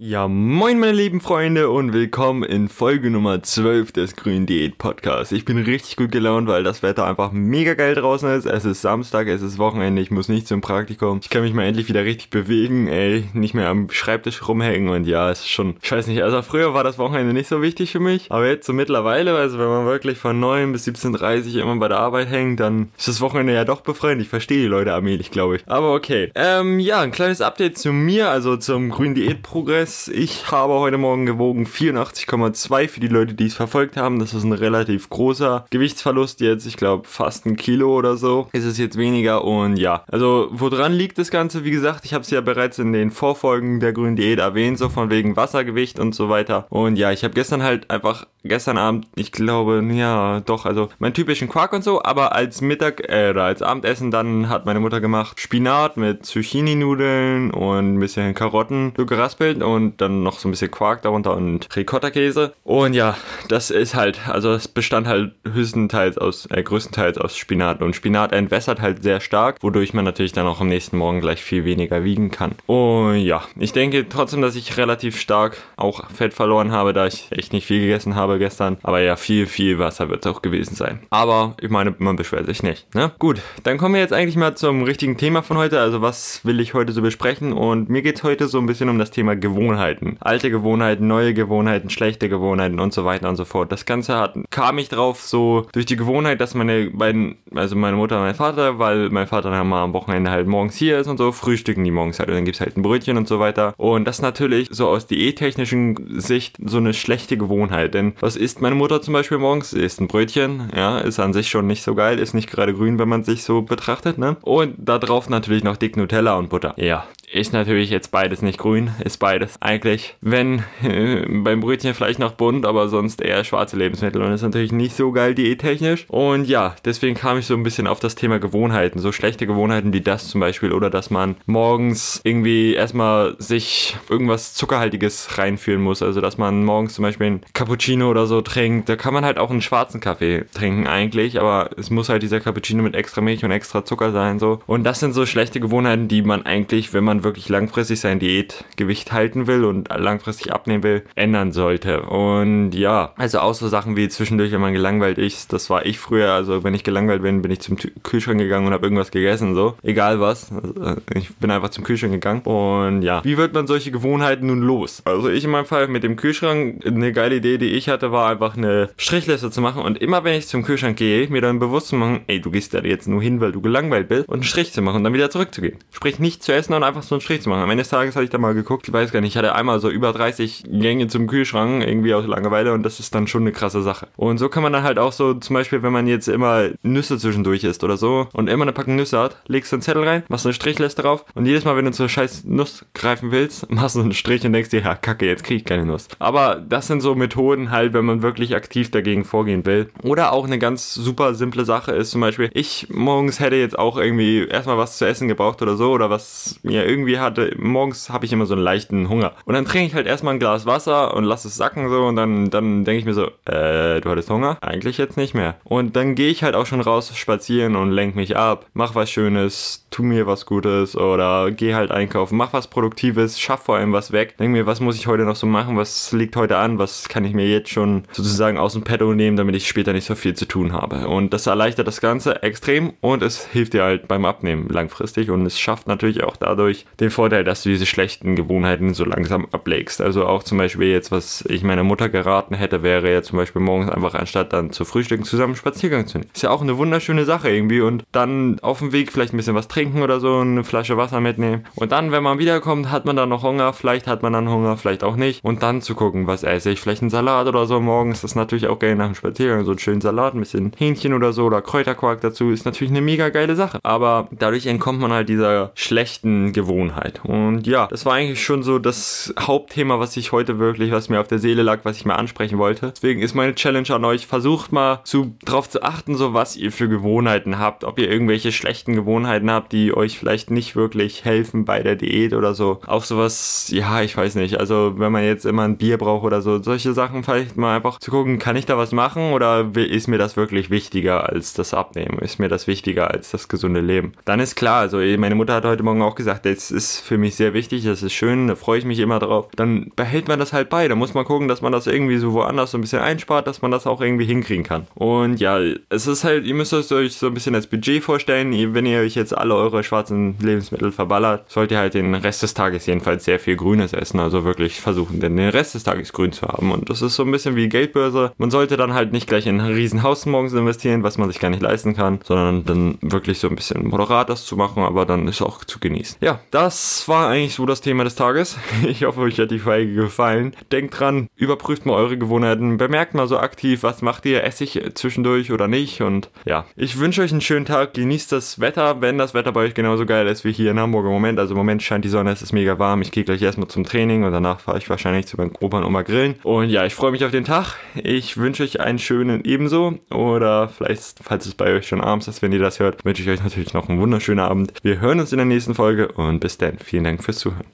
Ja, moin meine lieben Freunde und willkommen in Folge Nummer 12 des Grün Diät Podcasts. Ich bin richtig gut gelaunt, weil das Wetter einfach mega geil draußen ist. Es ist Samstag, es ist Wochenende, ich muss nicht zum Praktikum. Ich kann mich mal endlich wieder richtig bewegen, ey, nicht mehr am Schreibtisch rumhängen und ja, es ist schon, ich weiß nicht, also früher war das Wochenende nicht so wichtig für mich, aber jetzt so mittlerweile, also wenn man wirklich von 9 bis 17.30 Uhr immer bei der Arbeit hängt, dann ist das Wochenende ja doch befreiend. Ich verstehe die Leute allmählich, glaube ich. Aber okay. Ähm, ja, ein kleines Update zu mir, also zum Grün Diät Progress Stress. Ich habe heute Morgen gewogen 84,2 für die Leute, die es verfolgt haben. Das ist ein relativ großer Gewichtsverlust jetzt. Ich glaube fast ein Kilo oder so ist es jetzt weniger. Und ja, also woran liegt das Ganze? Wie gesagt, ich habe es ja bereits in den Vorfolgen der grünen Diät erwähnt, so von wegen Wassergewicht und so weiter. Und ja, ich habe gestern halt einfach, gestern Abend, ich glaube, ja, doch, also meinen typischen Quark und so, aber als Mittag, äh, oder als Abendessen dann hat meine Mutter gemacht Spinat mit Zucchini-Nudeln und ein bisschen Karotten so geraspelt und und dann noch so ein bisschen Quark darunter und Ricotta-Käse. Und ja, das ist halt, also es bestand halt höchstenteils aus, äh, größtenteils aus Spinat. Und Spinat entwässert halt sehr stark, wodurch man natürlich dann auch am nächsten Morgen gleich viel weniger wiegen kann. Und ja, ich denke trotzdem, dass ich relativ stark auch Fett verloren habe, da ich echt nicht viel gegessen habe gestern. Aber ja, viel, viel Wasser wird es auch gewesen sein. Aber ich meine, man beschwert sich nicht. Ne? Gut, dann kommen wir jetzt eigentlich mal zum richtigen Thema von heute. Also was will ich heute so besprechen? Und mir geht es heute so ein bisschen um das Thema Gewohnheit. Gewohnheiten. Alte Gewohnheiten, neue Gewohnheiten, schlechte Gewohnheiten und so weiter und so fort. Das Ganze hat, kam ich drauf so durch die Gewohnheit, dass meine beiden, also meine Mutter und mein Vater, weil mein Vater dann mal am Wochenende halt morgens hier ist und so, frühstücken die morgens halt und dann gibt es halt ein Brötchen und so weiter. Und das natürlich so aus diättechnischen Sicht so eine schlechte Gewohnheit. Denn was isst meine Mutter zum Beispiel morgens? Sie isst ein Brötchen, ja, ist an sich schon nicht so geil, ist nicht gerade grün, wenn man sich so betrachtet, ne? Und da drauf natürlich noch dick Nutella und Butter. Ja, ist natürlich jetzt beides nicht grün, ist beides eigentlich, wenn äh, beim Brötchen vielleicht noch bunt, aber sonst eher schwarze Lebensmittel und ist natürlich nicht so geil diättechnisch. Und ja, deswegen kam ich so ein bisschen auf das Thema Gewohnheiten, so schlechte Gewohnheiten wie das zum Beispiel oder dass man morgens irgendwie erstmal sich irgendwas Zuckerhaltiges reinführen muss, also dass man morgens zum Beispiel ein Cappuccino oder so trinkt, da kann man halt auch einen schwarzen Kaffee trinken eigentlich, aber es muss halt dieser Cappuccino mit extra Milch und extra Zucker sein so. Und das sind so schlechte Gewohnheiten, die man eigentlich, wenn man man wirklich langfristig sein Diätgewicht halten will und langfristig abnehmen will, ändern sollte. Und ja, also auch so Sachen wie zwischendurch, wenn man gelangweilt ist, das war ich früher, also wenn ich gelangweilt bin, bin ich zum Kühlschrank gegangen und habe irgendwas gegessen, so, egal was. Also ich bin einfach zum Kühlschrank gegangen und ja, wie wird man solche Gewohnheiten nun los? Also ich in meinem Fall mit dem Kühlschrank, eine geile Idee, die ich hatte, war einfach eine Strichliste zu machen und immer wenn ich zum Kühlschrank gehe, mir dann bewusst zu machen, ey, du gehst da jetzt nur hin, weil du gelangweilt bist und einen Strich zu machen und dann wieder zurückzugehen. Sprich, nicht zu essen und einfach so einen Strich zu machen. Am Ende des Tages hatte ich da mal geguckt, ich weiß gar nicht, ich hatte einmal so über 30 Gänge zum Kühlschrank, irgendwie aus Langeweile und das ist dann schon eine krasse Sache. Und so kann man dann halt auch so, zum Beispiel, wenn man jetzt immer Nüsse zwischendurch isst oder so und immer eine Packung Nüsse hat, legst du einen Zettel rein, machst eine Strichliste drauf und jedes Mal, wenn du zur scheiß Nuss greifen willst, machst du einen Strich und denkst dir, ja, kacke, jetzt krieg ich keine Nuss. Aber das sind so Methoden halt, wenn man wirklich aktiv dagegen vorgehen will. Oder auch eine ganz super simple Sache ist zum Beispiel, ich morgens hätte jetzt auch irgendwie erstmal was zu essen gebraucht oder so oder was mir irgendwie hatte, morgens habe ich immer so einen leichten Hunger. Und dann trinke ich halt erstmal ein Glas Wasser und lasse es sacken so und dann, dann denke ich mir so, äh, du hattest Hunger? Eigentlich jetzt nicht mehr. Und dann gehe ich halt auch schon raus spazieren und lenke mich ab, mach was Schönes, tu mir was Gutes oder geh halt einkaufen, mach was Produktives, schaff vor allem was weg. Denk mir, was muss ich heute noch so machen, was liegt heute an, was kann ich mir jetzt schon sozusagen aus dem Petto nehmen, damit ich später nicht so viel zu tun habe. Und das erleichtert das Ganze extrem und es hilft dir halt beim Abnehmen langfristig und es schafft natürlich auch dadurch den Vorteil, dass du diese schlechten Gewohnheiten so langsam ablegst. Also auch zum Beispiel jetzt, was ich meiner Mutter geraten hätte, wäre ja zum Beispiel morgens einfach anstatt dann zu frühstücken zusammen Spaziergang zu nehmen. Ist ja auch eine wunderschöne Sache irgendwie und dann auf dem Weg vielleicht ein bisschen was trinken oder so, eine Flasche Wasser mitnehmen. Und dann, wenn man wiederkommt, hat man dann noch Hunger, vielleicht hat man dann Hunger, vielleicht auch nicht. Und dann zu gucken, was esse ich, vielleicht einen Salat oder so morgens, das ist natürlich auch geil nach dem Spaziergang, so einen schönen Salat, ein bisschen Hähnchen oder so oder Kräuterquark dazu, ist natürlich eine mega geile Sache. Aber dadurch entkommt man halt dieser schlechten Gewohnheit. Und ja, das war eigentlich schon so das Hauptthema, was ich heute wirklich, was mir auf der Seele lag, was ich mal ansprechen wollte. Deswegen ist meine Challenge an euch, versucht mal zu, darauf zu achten, so was ihr für Gewohnheiten habt, ob ihr irgendwelche schlechten Gewohnheiten habt, die euch vielleicht nicht wirklich helfen bei der Diät oder so. Auch sowas, ja, ich weiß nicht. Also wenn man jetzt immer ein Bier braucht oder so, solche Sachen vielleicht mal einfach zu gucken, kann ich da was machen oder ist mir das wirklich wichtiger als das Abnehmen? Ist mir das wichtiger als das gesunde Leben? Dann ist klar, also meine Mutter hat heute Morgen auch gesagt, jetzt ist für mich sehr wichtig, das ist schön, da freue ich mich immer drauf. Dann behält man das halt bei. Da muss man gucken, dass man das irgendwie so woanders so ein bisschen einspart, dass man das auch irgendwie hinkriegen kann. Und ja, es ist halt, ihr müsst euch so ein bisschen als Budget vorstellen. Wenn ihr euch jetzt alle eure schwarzen Lebensmittel verballert, sollt ihr halt den Rest des Tages jedenfalls sehr viel Grünes essen. Also wirklich versuchen, den Rest des Tages grün zu haben. Und das ist so ein bisschen wie Geldbörse. Man sollte dann halt nicht gleich in ein Riesenhaus morgens investieren, was man sich gar nicht leisten kann, sondern dann wirklich so ein bisschen moderat das zu machen, aber dann ist auch zu genießen. Ja, das war eigentlich so das Thema des Tages. Ich hoffe, euch hat die Folge gefallen. Denkt dran, überprüft mal eure Gewohnheiten, bemerkt mal so aktiv, was macht ihr, esse ich zwischendurch oder nicht und ja, ich wünsche euch einen schönen Tag, genießt das Wetter, wenn das Wetter bei euch genauso geil ist wie hier in Hamburg im Moment. Also im Moment scheint die Sonne, es ist mega warm. Ich gehe gleich erstmal zum Training und danach fahre ich wahrscheinlich zu meinem Opa und Oma grillen. Und ja, ich freue mich auf den Tag. Ich wünsche euch einen schönen ebenso oder vielleicht, falls es bei euch schon abends ist, wenn ihr das hört, wünsche ich euch natürlich noch einen wunderschönen Abend. Wir hören uns in der nächsten Folge und bis dann. Vielen Dank fürs Zuhören.